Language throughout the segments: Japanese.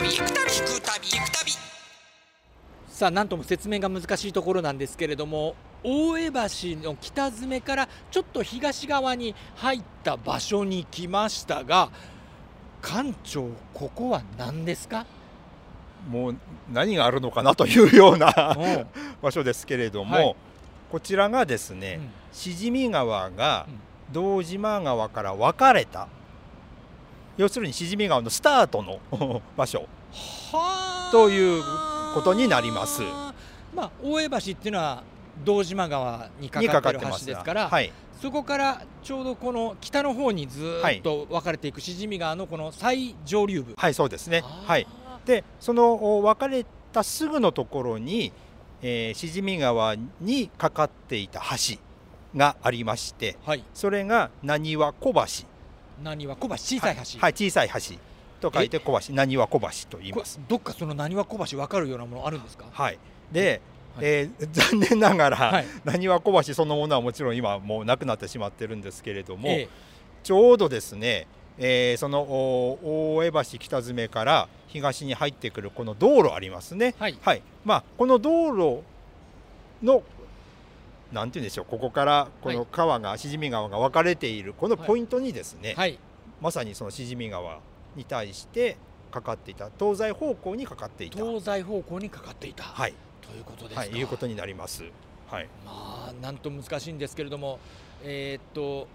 旅行く旅行く旅行く旅さあなんとも説明が難しいところなんですけれども大江橋の北詰からちょっと東側に入った場所に来ましたが館長ここは何ですか？もう何があるのかなというようなう。ん場所ですけれども、はい。こちらがですね、うん。しじみ川がうん。堂島川から分かれた要するにしじみ川のスタートの 場所。はあ。ということになります。まあ大江橋っていうのは堂島川にかにかってる橋ですから、はい、そこからちょうどこの北の方にずーっと分かれていくしじみ川のこの最上流部、はい、そうですね。はい、でそのお分かれたすぐのところに、えーしじみ川にかかっていた橋がありましてはい。それがなにわ小橋何は小橋小さい橋、はい、小さい橋と書いて小橋。なにわ小橋と言いこます。どっかその何は小橋分かるようなものあるんですか？はい、で、はい。えー残念ながら、はい。なにわ小橋そのものはもちろん今もうなくなってしまってるんですけれども、ええ。ちょうどですね、えーそのお大江橋北詰から東に入ってくるこの道路ありますね。はい。はい。まあこの道路のなんて言うんでしょう。ここからこの川が、しじみ川が分かれているこのポイントにですね、はいまさにそのしじみ川に対してかかっていた東西方向にかかっていた。東西方向にかかっていた、はい。ということですか、はい。いうことになります。はい。まあなんと難しいんですけれどもえーっと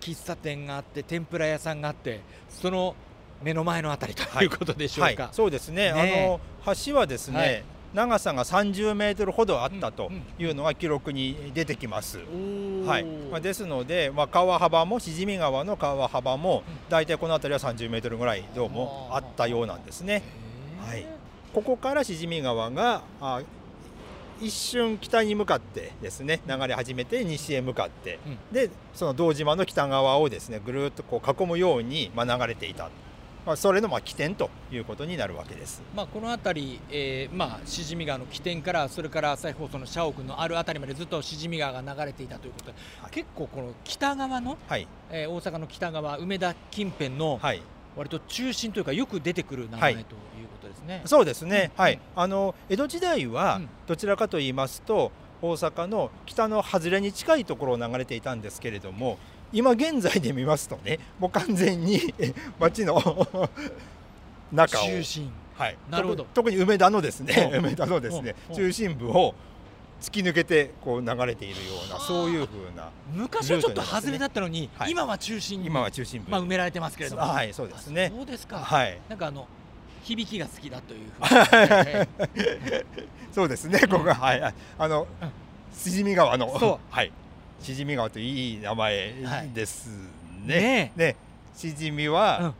喫茶店があって天ぷら屋さんがあってその目の前のあたりとはいいうことでしょうはいか、。そうですね。ねあの橋はですね、はい長さが30メートルほどあったというのが記録に出てきます。はい、まあ、ですので、まあ、川幅もしじみ川の川幅もうん。大体この辺りは30メートルぐらいどうもあったようなんですね。はい。ここからしじみ川があ一瞬北に向かってですね流れ始めて西へ向かって、うん。でその堂島の北側をですねぐるっとこう囲むように、まあ、流れていた、まあ、それのまあ起点ということになるわけです。まあ、この辺り、えーまあ、しじみ川の起点からそれから朝日放送の社屋のある辺りまでずっとしじみ川が流れていたということ。で、はい。結構この北側の、はい、えー大阪の北側梅田近辺のはい。割と中心というかよく出てくる名前はい。ということですね。そうですね、うん。はい、あの江戸時代はうん。どちらかと言いますと、大阪の北の外れに近いところを流れていたんですけれども今現在で見ますとねもう完全にえ町の中を、中心。はい、なるほど。特特に梅田のですねう。ん梅田のですねう。ん中心部を突き抜けてこう流れているようなはあそういう風な。昔はちょっと外れだったのに、はい。今は中心に、今は中心部、まあ、埋められてますけれども、はいそうですね。あそうですか、はい。なんかあの響きが好きだというふうに、え そうですね、ここが、はい、はい。あのうん、しじみ川の、はい、しじみ川といい名前ですーね。ねね、しじみは、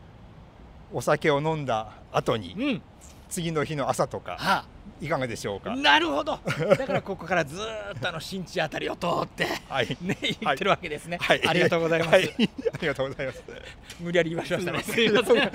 お酒を飲んだ後に、え、うん、次の日の朝とか、はいかがでしょうあ、か？なるほど。だからここからずーっとあの新地あたりを通ってはい、ね言ってるわけですね。はい、ありがとうございます。はい、ありがとうございます。無理やり言わしましたね。すいません。